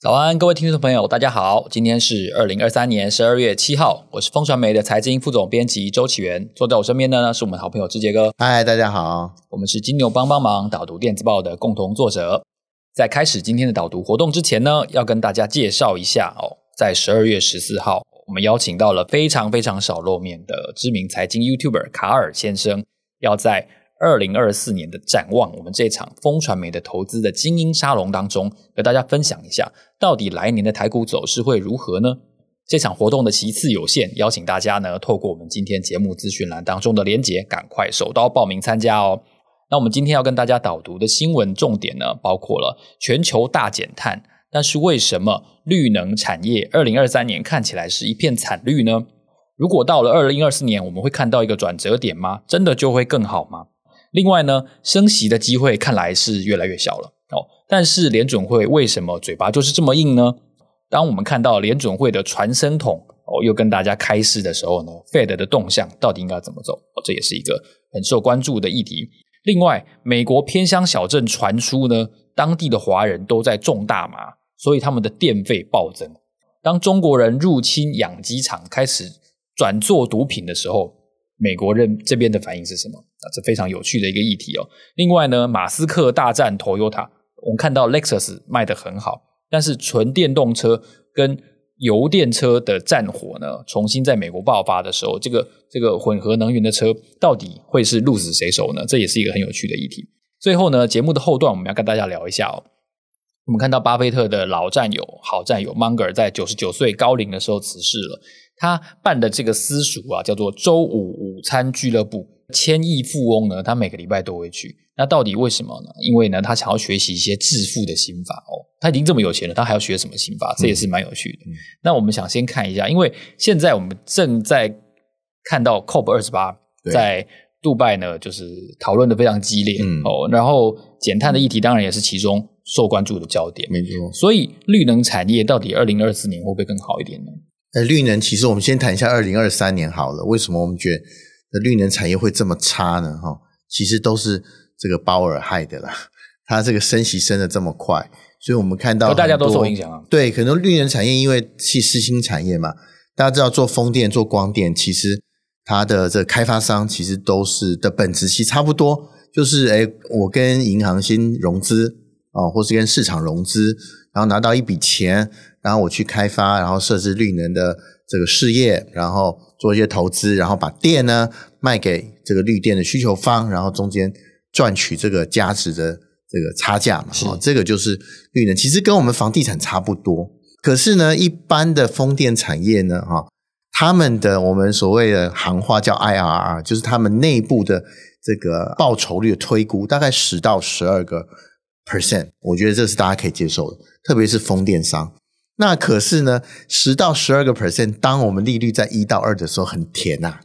早安，各位听众朋友，大家好。今天是二零二三年十二月七号，我是风传媒的财经副总编辑周启源。坐在我身边的呢是我们好朋友志杰哥。嗨，大家好。我们是金牛帮帮忙导读电子报的共同作者。在开始今天的导读活动之前呢，要跟大家介绍一下哦，在十二月十四号，我们邀请到了非常非常少露面的知名财经 YouTuber 卡尔先生，要在二零二四年的展望，我们这场风传媒的投资的精英沙龙当中，和大家分享一下，到底来年的台股走势会如何呢？这场活动的席次有限，邀请大家呢，透过我们今天节目资讯栏当中的连结，赶快手刀报名参加哦。那我们今天要跟大家导读的新闻重点呢，包括了全球大减碳，但是为什么绿能产业二零二三年看起来是一片惨绿呢？如果到了二零二四年，我们会看到一个转折点吗？真的就会更好吗？另外呢，升息的机会看来是越来越小了哦。但是联准会为什么嘴巴就是这么硬呢？当我们看到联准会的传声筒哦，又跟大家开示的时候呢，Fed 的动向到底应该怎么走？哦，这也是一个很受关注的议题。另外，美国偏乡小镇传出呢，当地的华人都在种大麻，所以他们的电费暴增。当中国人入侵养鸡场，开始转做毒品的时候，美国人这边的反应是什么？啊，这非常有趣的一个议题哦。另外呢，马斯克大战 Toyota，我们看到 Lexus 卖得很好，但是纯电动车跟油电车的战火呢，重新在美国爆发的时候，这个这个混合能源的车到底会是鹿死谁手呢？这也是一个很有趣的议题。最后呢，节目的后段我们要跟大家聊一下哦。我们看到巴菲特的老战友、好战友 Munger 在九十九岁高龄的时候辞世了。他办的这个私塾啊，叫做周五午餐俱乐部。千亿富翁呢，他每个礼拜都会去。那到底为什么呢？因为呢，他想要学习一些致富的心法哦。他已经这么有钱了，他还要学什么心法？这也是蛮有趣的。那我们想先看一下，因为现在我们正在看到 COP 二十八在杜拜呢，就是讨论的非常激烈、嗯、哦。然后减碳的议题当然也是其中受关注的焦点。没错。所以绿能产业到底二零二四年会不会更好一点呢？呃，绿能其实我们先谈一下二零二三年好了。为什么我们觉得？那绿能产业会这么差呢？哈，其实都是这个鲍尔害的啦。他这个升息升的这么快，所以我们看到大家都受影响啊。对，可能绿能产业因为是新兴产业嘛，大家知道做风电、做光电，其实它的这个开发商其实都是的本质其实差不多，就是诶，我跟银行先融资啊，或是跟市场融资，然后拿到一笔钱，然后我去开发，然后设置绿能的这个事业，然后。做一些投资，然后把电呢卖给这个绿电的需求方，然后中间赚取这个价值的这个差价嘛。哦，这个就是绿能，其实跟我们房地产差不多。可是呢，一般的风电产业呢，哈，他们的我们所谓的行话叫 IRR，就是他们内部的这个报酬率的推估，大概十到十二个 percent，我觉得这是大家可以接受的，特别是风电商。那可是呢，十到十二个 percent，当我们利率在一到二的时候，很甜呐、啊，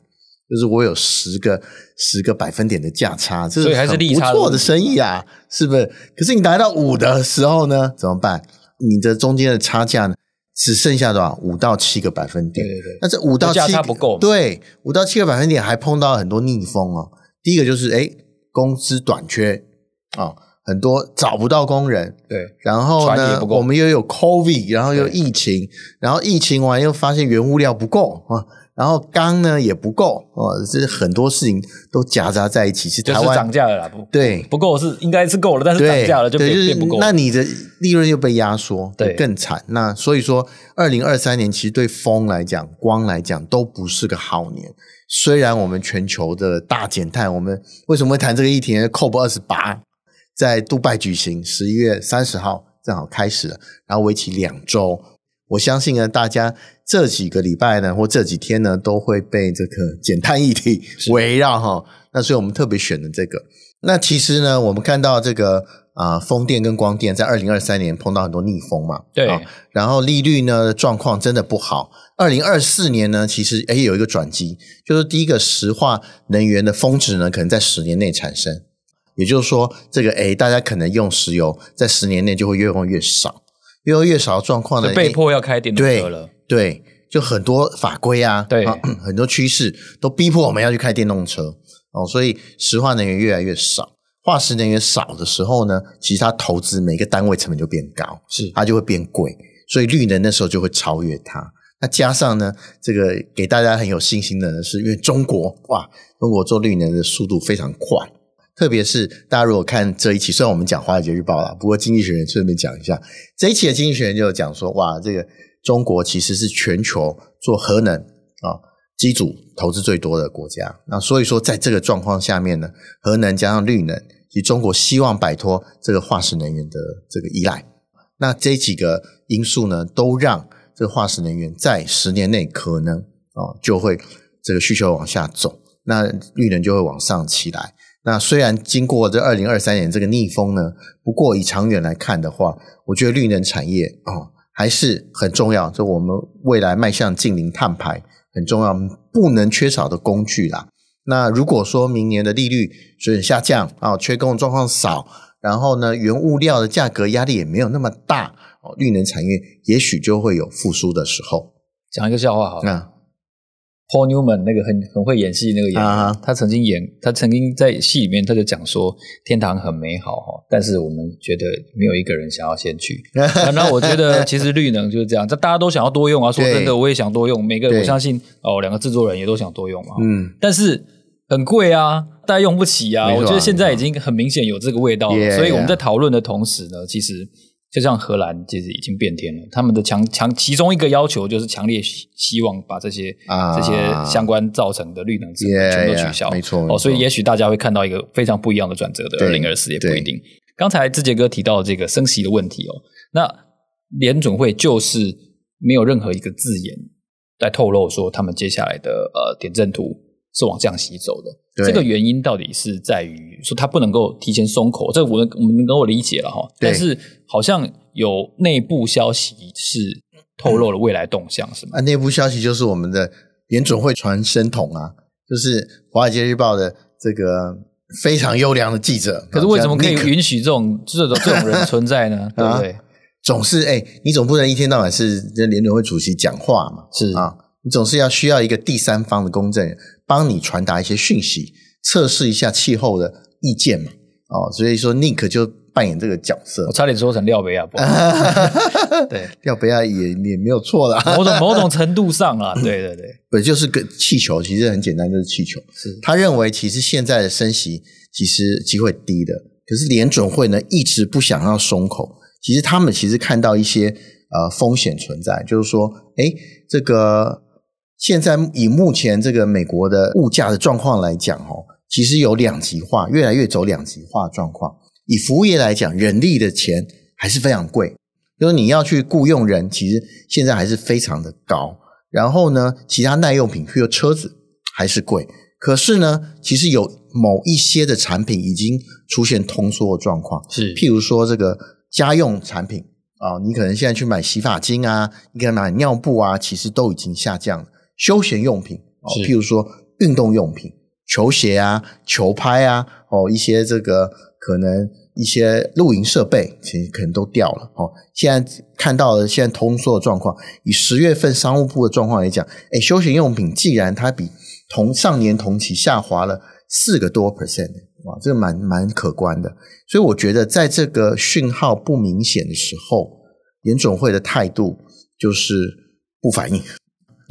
就是我有十个十个百分点的价差，这是很不错的生意啊，是不是？可是你达到五的时候呢，怎么办？你的中间的差价呢，只剩下多少？五到七个百分点。对对对。那这五到七个价差不够。对，五到七个百分点还碰到很多逆风哦。第一个就是哎，工资短缺啊。哦很多找不到工人，对，然后呢，我们又有 COVID，然后又疫情，然后疫情完又发现原物料不够啊，然后钢呢也不够啊，这是很多事情都夹杂在一起。是台湾就是涨价了啦，不对，不够是应该是够了，但是涨价了就变变不够。那你的利润又被压缩，对，更惨。那所以说，二零二三年其实对风来讲、光来讲都不是个好年。虽然我们全球的大减碳，我们为什么会谈这个议题呢？COP 二十八。在杜拜举行，十一月三十号正好开始了，然后为期两周。我相信呢，大家这几个礼拜呢，或这几天呢，都会被这个减碳议题围绕哈。那所以我们特别选了这个。那其实呢，我们看到这个啊、呃，风电跟光电在二零二三年碰到很多逆风嘛，对。然后利率呢状况真的不好。二零二四年呢，其实诶有一个转机，就是第一个石化能源的峰值呢，可能在十年内产生。也就是说，这个诶，大家可能用石油在十年内就会越用越少，越用越少的状况呢，被迫要开电动车了。对，对，就很多法规啊，对，啊、很多趋势都逼迫我们要去开电动车哦，所以石化能源越来越少，化石能源少的时候呢，其实它投资每个单位成本就变高，是它就会变贵，所以绿能那时候就会超越它。那加上呢，这个给大家很有信心的呢，是因为中国哇，中国做绿能的速度非常快，特别是大家如果看这一期，虽然我们讲《华尔街日报》了，不过《经济学人》顺便讲一下，这一期的《经济学人》就讲说，哇，这个中国其实是全球做核能啊机组投资最多的国家。那所以说，在这个状况下面呢，核能加上绿能，其实中国希望摆脱这个化石能源的这个依赖。那这几个因素呢，都让这个化石能源在十年内可能哦就会这个需求往下走，那绿能就会往上起来。那虽然经过这二零二三年这个逆风呢，不过以长远来看的话，我觉得绿能产业哦还是很重要，就我们未来迈向净零碳排很重要，不能缺少的工具啦。那如果说明年的利率水准下降啊，缺工的状况少，然后呢，原物料的价格压力也没有那么大。哦，绿能产业也许就会有复苏的时候。讲一个笑话好了，啊，Paul Newman 那个很很会演戏那个演员，啊，他曾经演，他曾经在戏里面他就讲说，天堂很美好哈，但是我们觉得没有一个人想要先去。那我觉得其实绿能就是这样，这大家都想要多用啊。说真的，我也想多用，每个我相信哦，两个制作人也都想多用嘛。嗯，但是很贵啊，大家用不起啊。我觉得现在已经很明显有这个味道了，嗯，所以我们在讨论的同时呢，其实。就像荷兰其实已经变天了，他们的强强其中一个要求就是强烈希望把这些、啊、这些相关造成的绿能资源全都取消，yeah, yeah, 没错。哦，所以也许大家会看到一个非常不一样的转折的二零二四也不一定。刚才志杰哥提到这个升息的问题哦，那联准会就是没有任何一个字眼在透露说他们接下来的呃点阵图是往降息走的。这个原因到底是在于说它不能够提前松口，这我们我们能够理解了哈。但是好像有内部消息是透露了未来动向，是吗？啊，内部消息就是我们的联准会传声筒啊，就是《华尔街日报》的这个非常优良的记者。可是为什么可以允许这种这种这种人存在呢？对不对？啊、总是哎，你总不能一天到晚是这联准会主席讲话嘛？是啊。你总是要需要一个第三方的公证人帮你传达一些讯息，测试一下气候的意见嘛？哦，所以说 Nick 就扮演这个角色。我差点说成廖北亚，不 对，廖北亚也也没有错啦，某种 某种程度上啦，对对对，不就是个气球？其实很简单，就是气球。是他认为其实现在的升息其实机会低的，可是联准会呢一直不想要松口。其实他们其实看到一些呃风险存在，就是说，哎，这个。现在以目前这个美国的物价的状况来讲，哦，其实有两极化，越来越走两极化状况。以服务业来讲，人力的钱还是非常贵，就是你要去雇佣人，其实现在还是非常的高。然后呢，其他耐用品，譬如车子，还是贵。可是呢，其实有某一些的产品已经出现通缩的状况，是譬如说这个家用产品啊，你可能现在去买洗发精啊，你可能买尿布啊，其实都已经下降了。休闲用品哦，譬如说运动用品、球鞋啊、球拍啊，哦，一些这个可能一些露营设备，其实可能都掉了哦。现在看到的现在通缩的状况，以十月份商务部的状况来讲，哎，休闲用品既然它比同上年同期下滑了四个多 percent，哇，这个蛮蛮可观的。所以我觉得，在这个讯号不明显的时候，联准会的态度就是不反应。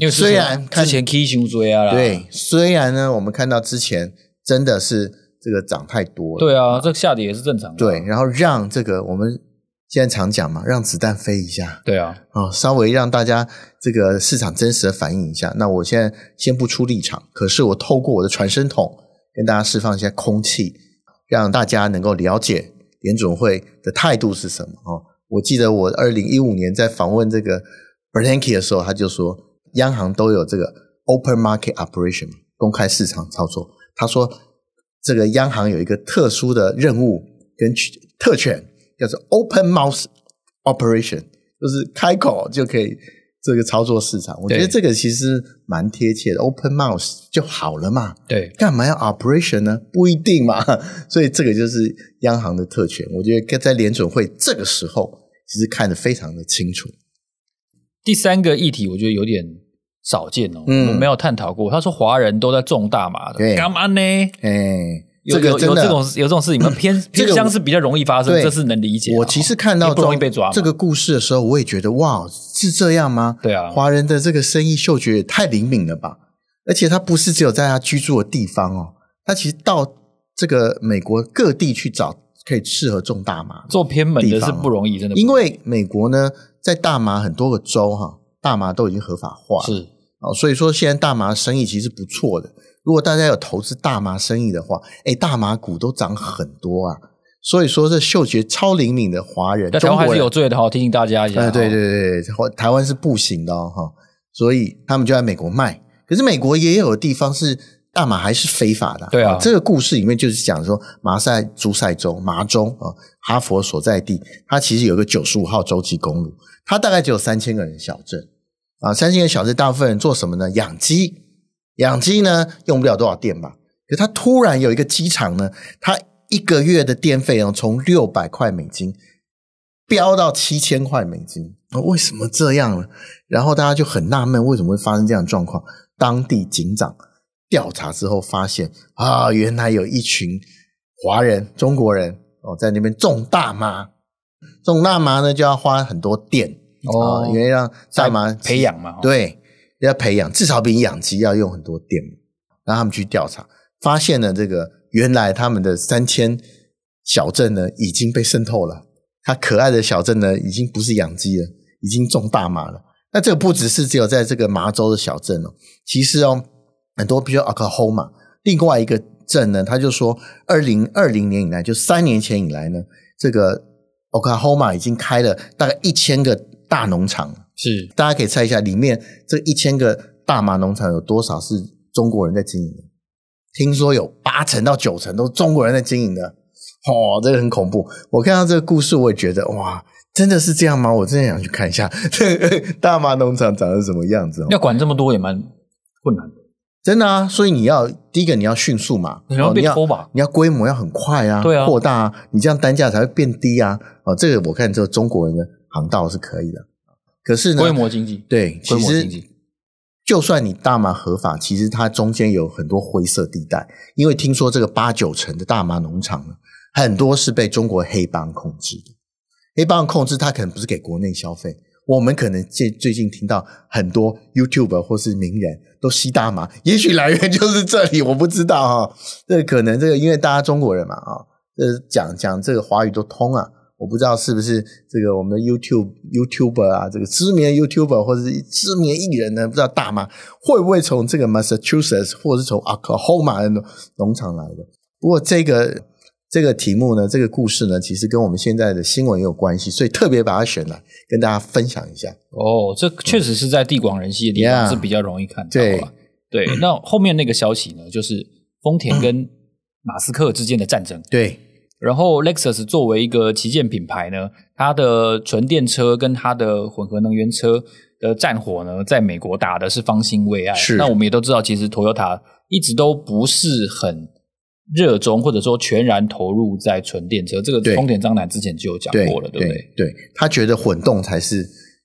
因为虽然之前 K 型追啊，对，虽然呢，我们看到之前真的是这个涨太多了，对啊，这个下跌也是正常的。对，然后让这个我们现在常讲嘛，让子弹飞一下，对啊，啊，稍微让大家这个市场真实的反应一下。那我现在先不出立场，可是我透过我的传声筒跟大家释放一下空气，让大家能够了解联准会的态度是什么。哦，我记得我二零一五年在访问这个 Bernanke 的时候，他就说。央行都有这个 open market operation 公开市场操作。他说，这个央行有一个特殊的任务跟特权，叫做 open mouth operation，就是开口就可以这个操作市场，我觉得这个其实蛮贴切的，open mouth 就好了嘛。对，干嘛要 operation 呢？不一定嘛。所以这个就是央行的特权。我觉得在联准会这个时候，其实看得非常的清楚。第三个议题，我觉得有点少见哦，嗯、我没有探讨过。他说华人都在种大麻的，干嘛呢？哎。有有有这种有这种事情吗？偏偏乡是比较容易发生，这是能理解。我其实看到不容易被抓这个故事的时候，我也觉得哇，是这样吗？对啊，华人的这个生意嗅觉也太灵敏了吧！而且他不是只有在他居住的地方哦，他其实到这个美国各地去找可以适合种大麻。做偏门的是不容易，真的。因为美国呢，在大麻很多个州哈，大麻都已经合法化了，是哦，所以说现在大麻生意其实不错的。如果大家有投资大麻生意的话，哎，大麻股都涨很多啊。所以说，这嗅觉超灵敏的华人，在台湾还是有罪的哈，提醒大家一下。哎，对对对，台湾是不行的哈，所以他们就在美国卖。可是美国也有的地方是大麻还是非法的。对啊，这个故事里面就是讲说，马赛诸塞州麻州啊，哈佛所在地，它其实有个九十五号洲际公路，它大概只有三千个人小镇啊，三千个小镇大部分人做什么呢？养鸡。养鸡呢，用不了多少电吧？可它突然有一个机场呢，它一个月的电费哦，从六百块美金飙到七千块美金，为什么这样呢？然后大家就很纳闷，为什么会发生这样的状况？当地警长调查之后发现啊，原来有一群华人、中国人哦，在那边种大麻，种大麻呢就要花很多电哦，因为让大麻培养嘛，对。要培养，至少比养鸡要用很多电。让他们去调查，发现了这个原来他们的三千小镇呢已经被渗透了。他可爱的小镇呢已经不是养鸡了，已经种大麻了。那这个不只是只有在这个麻州的小镇哦，其实哦很多，比如 Oklahoma 另外一个镇呢，他就说二零二零年以来，就三年前以来呢，这个 Oklahoma 已经开了大概一千个大农场。是，大家可以猜一下，里面这一千个大麻农场有多少是中国人在经营的？听说有八成到九成都是中国人在经营的，哦，这个很恐怖。我看到这个故事，我也觉得哇，真的是这样吗？我真的想去看一下这个大麻农场长得什么样子。要管这么多也蛮困难的，真的啊。所以你要第一个你要迅速嘛，你要被偷吧，你要规模要很快啊，对啊，扩大啊，你这样单价才会变低啊。哦，这个我看这个中国人的航道是可以的。可是呢，规模经济对，其实就算你大麻合法，其实它中间有很多灰色地带。因为听说这个八九成的大麻农场呢，很多是被中国黑帮控制的。黑帮控制，它可能不是给国内消费。我们可能最最近听到很多 YouTube 或是名人都吸大麻，也许来源就是这里，我不知道哈。这可能这个因为大家中国人嘛啊，这讲讲这个华语都通啊。我不知道是不是这个我们的 YouTube YouTuber 啊，这个知名 YouTuber 或者是知名艺人呢？不知道大麻会不会从这个 Massachusetts 或者是从 Oklahoma 的农场来的？不过这个这个题目呢，这个故事呢，其实跟我们现在的新闻也有关系，所以特别把它选来跟大家分享一下。哦，这确实是在地广人稀的地方是比较容易看到。对对，那后面那个消息呢，就是丰田跟马斯克之间的战争。对。然后，Lexus 作为一个旗舰品牌呢，它的纯电车跟它的混合能源车的战火呢，在美国打的是方兴未艾。是。那我们也都知道，其实 Toyota 一直都不是很热衷，或者说全然投入在纯电车。这个丰田章男之前就有讲过了，对，对不对？对，他觉得混动才是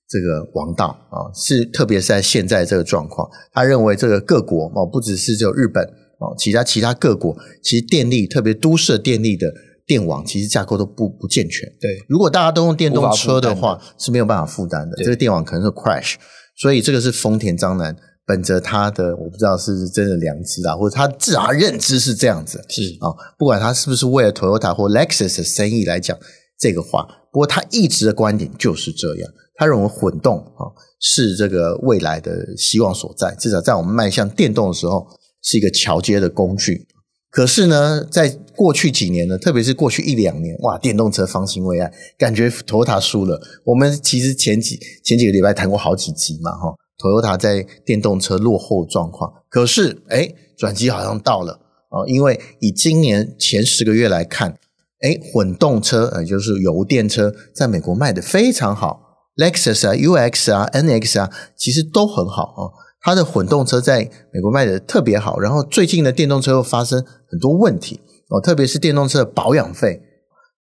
这个王道啊，是特别是在现在这个状况，他认为这个各国哦，不只是只有日本哦，其他其他各国其实电力，特别都市的电力的。电网其实架构都不不健全，对。如果大家都用电动车的话，是没有办法负担的。这个电网可能是 crash，所以这个是丰田章男本着他的我不知道是不是真的良知啊，或者他至少认知是这样子，是啊、哦。不管他是不是为了 Toyota 或 Lexus 的生意来讲这个话，不过他一直的观点就是这样，他认为混动啊、哦、是这个未来的希望所在，至少在我们迈向电动的时候是一个桥接的工具。可是呢，在过去几年呢，特别是过去一两年，哇，电动车方兴未艾，感觉 Toyota 输了。我们其实前几前几个礼拜谈过好几集嘛，哈，Toyota 在电动车落后状况。可是，哎，转机好像到了啊，因为以今年前十个月来看，哎，混动车，也就是油电车，在美国卖的非常好。Lexus 啊、UX 啊、NX 啊，其实都很好啊。它的混动车在美国卖的特别好，然后最近的电动车又发生很多问题哦，特别是电动车的保养费，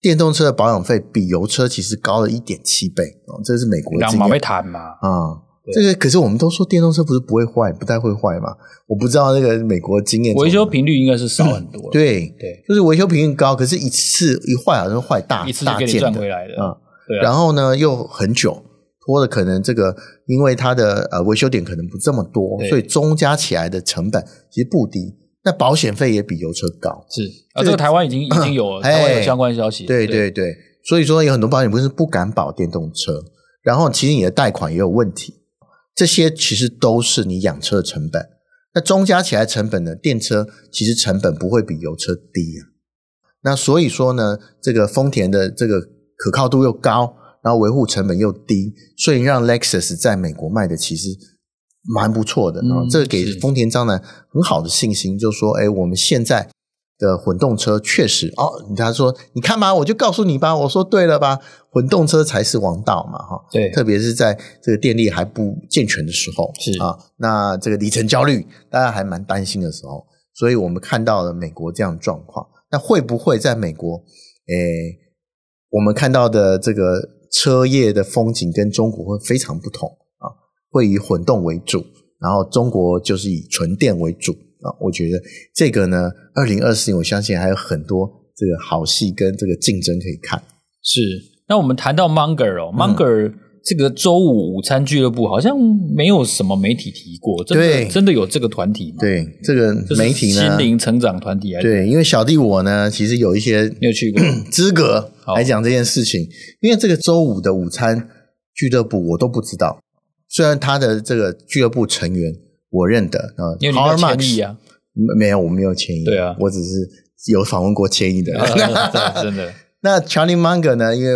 电动车的保养费比油车其实高了一点七倍哦，这是美国的经验。谈嘛啊。这个可是我们都说电动车不是不会坏，不太会坏嘛？我不知道那个美国经验，维修频率应该是少很多。对对，就是维修频率高，可是一次一坏好像坏大一次就给你赚回来的。嗯，对。然后呢，又很久拖的，可能这个因为它的呃维修点可能不这么多，所以中加起来的成本其实不低。那保险费也比油车高。是啊，这个台湾已经已经有 台湾有相关消息。对对对，所以说有很多保险公司不敢保电动车，然后其实你的贷款也有问题。这些其实都是你养车的成本，那中加起来成本呢？电车其实成本不会比油车低啊。那所以说呢，这个丰田的这个可靠度又高，然后维护成本又低，所以让 Lexus 在美国卖的其实蛮不错的。嗯，这个给丰田章男很好的信心，就是说，哎，我们现在。的混动车确实哦，他说你看吧，我就告诉你吧，我说对了吧？混动车才是王道嘛，哈，对，特别是在这个电力还不健全的时候，是啊，那这个里程焦虑，大家还蛮担心的时候，所以我们看到了美国这样的状况，那会不会在美国，诶，我们看到的这个车业的风景跟中国会非常不同啊？会以混动为主，然后中国就是以纯电为主。啊，我觉得这个呢，二零二四年我相信还有很多这个好戏跟这个竞争可以看。是，那我们谈到 Munger 哦、嗯、，Munger 这个周五午餐俱乐部好像没有什么媒体提过，真的对真的有这个团体吗？对，这个媒体呢，心灵成长团体还是对，因为小弟我呢，其实有一些没有去过 资格来讲这件事情，因为这个周五的午餐俱乐部我都不知道，虽然他的这个俱乐部成员。我认得啊，因为你有千亿啊？没有，我没有千亿。对啊，我只是有访问过千亿的。真的。那 Charlie Munger 呢？因为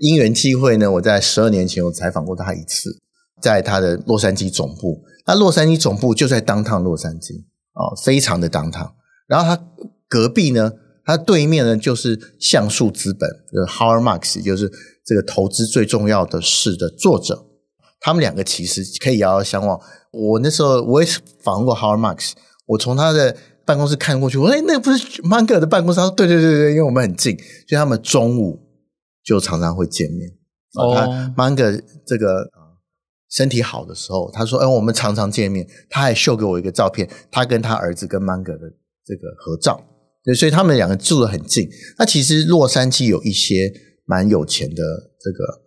因缘际会呢，我在十二年前我采访过他一次，在他的洛杉矶总部。那洛杉矶总部就在 Downtown 洛杉矶啊，非常的 Downtown。然后他隔壁呢，他对面呢就是橡树资本，就是 Howard Marks，就是这个投资最重要的事的作者。他们两个其实可以遥遥相望。我那时候我也访问过 Howard Marks，我从他的办公室看过去，我说：“哎，那个不是 Munger 的办公室？”他说：“对对对对，因为我们很近，所以他们中午就常常会见面。”哦，他 Munger 这个身体好的时候，他说：“哎，我们常常见面。”他还秀给我一个照片，他跟他儿子跟 Munger 的这个合照。对，所以他们两个住得很近。那其实洛杉矶有一些蛮有钱的这个。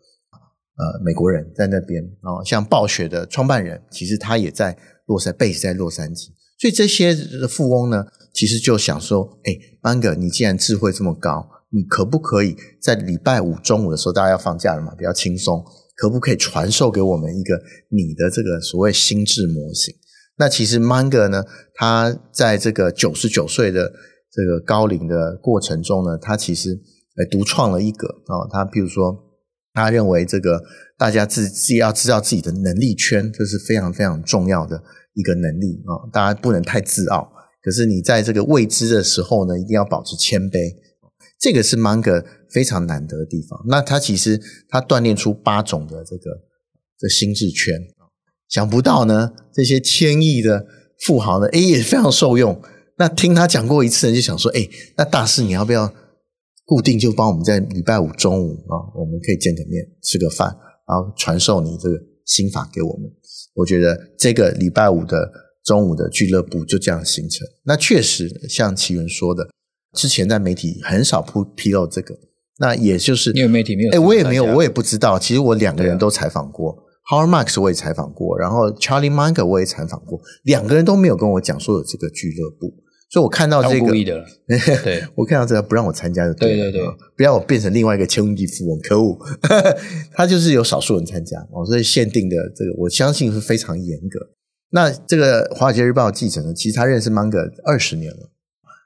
呃，美国人在那边啊，像暴雪的创办人，其实他也在洛杉矶在洛杉矶。所以这些富翁呢，其实就想说，哎，Munger，你既然智慧这么高，你可不可以在礼拜五中午的时候，大家要放假了嘛，比较轻松，可不可以传授给我们一个你的这个所谓心智模型？那其实 Munger 呢，他在这个九十九岁的这个高龄的过程中呢，他其实呃独创了一个啊，他比如说。他认为这个大家自自己要知道自己的能力圈，这是非常非常重要的一个能力啊！大家不能太自傲，可是你在这个未知的时候呢，一定要保持谦卑。这个是 Munger 非常难得的地方。那他其实他锻炼出八种的这个这心智圈，想不到呢，这些千亿的富豪呢，诶也非常受用。那听他讲过一次，就想说，诶那大师你要不要？固定就帮我们在礼拜五中午啊，我们可以见个面，吃个饭，然后传授你这个心法给我们。我觉得这个礼拜五的中午的俱乐部就这样形成。那确实像奇缘说的，之前在媒体很少披披露这个。那也就是因为媒体没有，哎，我也没有，我也不知道。其实我两个人都采访过，啊，Howard Marks 我也采访过，然后 Charlie Munger 我也采访过，两个人都没有跟我讲说有这个俱乐部。所以我看到这个，故意的，对，我看到这个不让我参加就，对对对，不要我变成另外一个千万级富翁，可恶！他就是有少数人参加哦，所以限定的这个，我相信是非常严格。那这个《华尔街日报》记者呢，其实他认识 Munger 二十年了。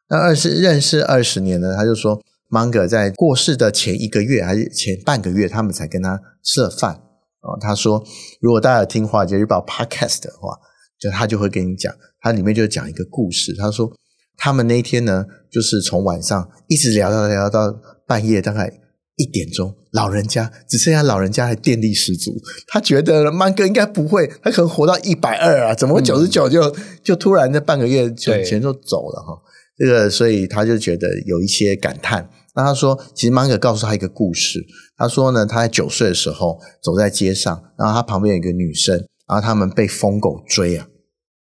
那二十认识二十年呢，他就说 Munger 在过世的前一个月还是前半个月，他们才跟他吃了饭哦。他说，如果大家有听《华尔街日报》Podcast 的话，就他就会跟你讲，他里面就讲一个故事。他说。他们那天呢，就是从晚上一直聊到聊到半夜，大概一点钟，老人家只剩下老人家还电力十足。他觉得曼哥应该不会，他可能活到一百二啊，怎么会九十九就、嗯、就突然在半个月就前就走了哈？这个，所以他就觉得有一些感叹。那他说，其实曼哥告诉他一个故事。他说呢，他在九岁的时候走在街上，然后他旁边有一个女生，然后他们被疯狗追啊，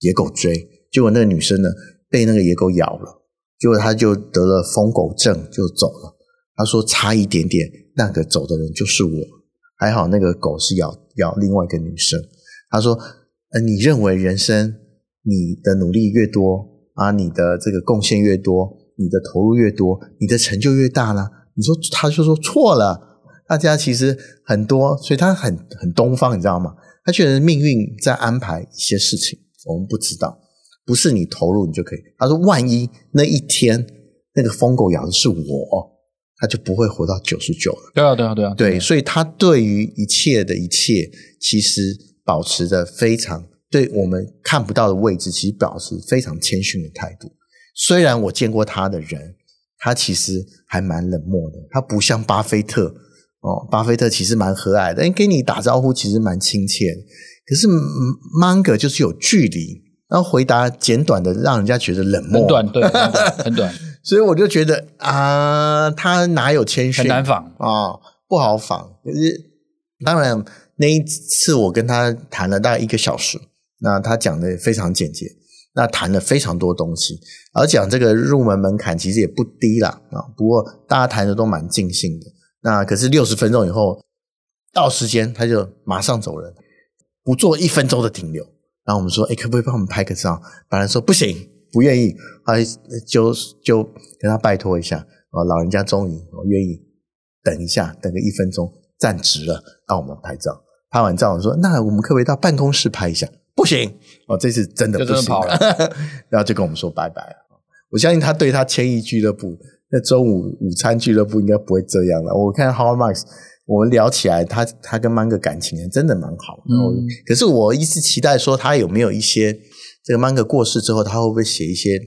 野狗追，结果那个女生呢被那个野狗咬了，结果他就得了疯狗症，就走了。他说：“差一点点，那个走的人就是我。还好那个狗是咬咬另外一个女生。”他说：“呃，你认为人生你的努力越多啊，你的这个贡献越多，你的投入越多，你的成就越大呢？”你说，他就说错了。大家其实很多，所以他很很东方，你知道吗？他觉得命运在安排一些事情，我们不知道，不是你投入你就可以。他说：“万一那一天那个疯狗咬的是我。”他就不会活到九十九了。对啊，对啊，对啊。对，所以他对于一切的一切，其实保持着非常对我们看不到的位置，其实保持非常谦逊的态度。虽然我见过他的人，他其实还蛮冷漠的。他不像巴菲特哦，巴菲特其实蛮和蔼的，跟你打招呼其实蛮亲切的。可是芒格就是有距离，然后回答简短的，让人家觉得冷漠。很短，对，很短。很短所以我就觉得啊，他哪有谦逊？很难仿啊、哦，不好仿。可是当然那一次我跟他谈了大概一个小时，那他讲的也非常简洁，那谈了非常多东西，而讲这个入门门槛其实也不低啦啊。不过大家谈的都蛮尽兴的。那可是六十分钟以后到时间，他就马上走人，不做一分钟的停留。然后我们说，哎，可不可以帮我们拍个照？本来说不行。不愿意，还就就跟他拜托一下哦！老人家终于愿意等一下，等个一分钟，站直了，让我们拍照。拍完照，我说：“那我们可不可以到办公室拍一下？”不行哦，这次真的不行了。然后就跟我们说拜拜了。我相信他对他千亿俱乐部那中午午餐俱乐部应该不会这样了。我看 Marks，我们聊起来，他他跟芒格感情真的蛮好。嗯，可是我一直期待说他有没有一些。这个芒格过世之后，他会不会写一些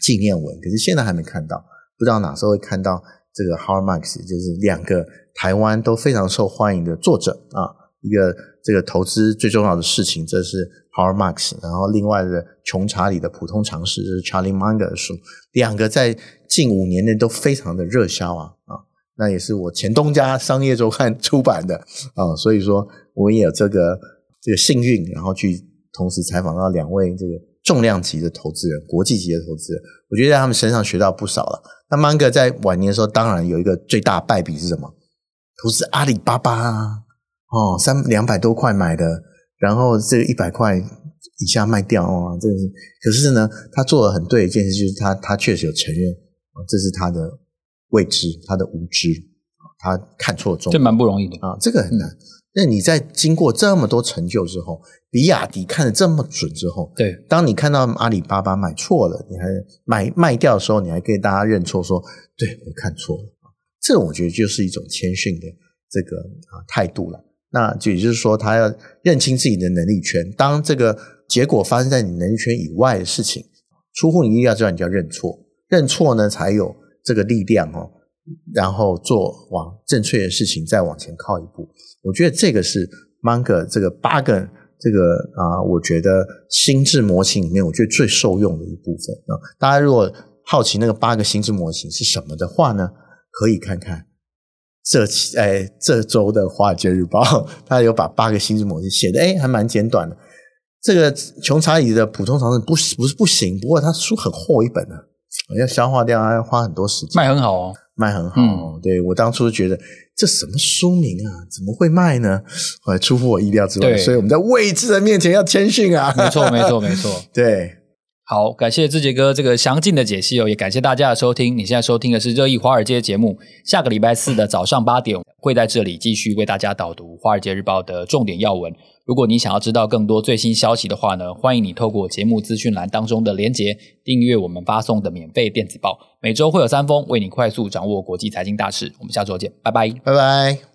纪念文？可是现在还没看到，不知道哪时候会看到这个 Howard Marks，就是两个台湾都非常受欢迎的作者啊。一个这个投资最重要的事情，这是 Howard Marks，然后另外的穷查理的普通常识，就是 Charlie Munger 的书，两个在近五年内都非常的热销啊啊！那也是我前东家商业周刊出版的啊，所以说我也有这个这个幸运，然后去。同时采访到两位这个重量级的投资人，国际级的投资人，我觉得在他们身上学到不少了。那芒格在晚年的时候，当然有一个最大败笔是什么？投资阿里巴巴啊，哦，三两百多块买的，然后这个一百块以下卖掉啊，这是。可是呢，他做了很对的一件事，就是他他确实有承认，这是他的未知，他的无知，他看错重点，这蛮不容易的啊，这个很难。那你在经过这么多成就之后，比亚迪看得这么准之后，对，当你看到阿里巴巴买错了，你还买卖掉的时候，你还给大家认错，说对我看错了，这我觉得就是一种谦逊的这个啊态度了。那就也就是说，他要认清自己的能力圈。当这个结果发生在你能力圈以外的事情，出乎你意料之外，你就要认错，认错呢才有这个力量哦。然后做往正确的事情，再往前靠一步。我觉得这个是芒格这个八个这个啊，我觉得心智模型里面，我觉得最受用的一部分啊。大家如果好奇那个八个心智模型是什么的话呢，可以看看这期哎这周的《华尔街日报》，他有把八个心智模型写的哎还蛮简短的。这个穷查理的普通常识不不是不行，不过他书很厚一本呢，要消化掉，还要花很多时间。卖很好哦。卖很好，嗯、对，我当初觉得这什么书名啊，怎么会卖呢？后来出乎我意料之外，所以我们在未知的面前要谦逊啊！没错，没错，没错。对，好，感谢志杰哥这个详尽的解析哦，也感谢大家的收听。你现在收听的是热议华尔街节目，下个礼拜四的早上八点会在这里继续为大家导读《华尔街日报》的重点要闻。如果你想要知道更多最新消息的话呢，欢迎你透过节目资讯栏当中的连结订阅我们发送的免费电子报，每周会有三封，为你快速掌握国际财经大事。我们下周见，拜拜，拜拜。